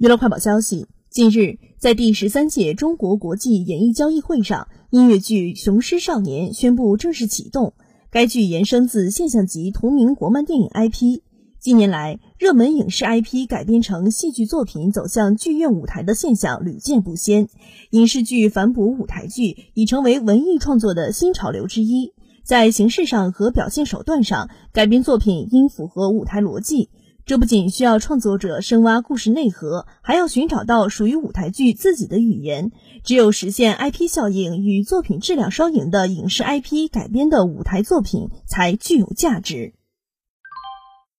娱乐快报消息：近日，在第十三届中国国际演艺交易会上，音乐剧《雄狮少年》宣布正式启动。该剧延伸自现象级同名国漫电影 IP。近年来，热门影视 IP 改编成戏剧作品走向剧院舞台的现象屡见不鲜，影视剧反哺舞台剧已成为文艺创作的新潮流之一。在形式上和表现手段上，改编作品应符合舞台逻辑。这不仅需要创作者深挖故事内核，还要寻找到属于舞台剧自己的语言。只有实现 IP 效应与作品质量双赢的影视 IP 改编的舞台作品，才具有价值。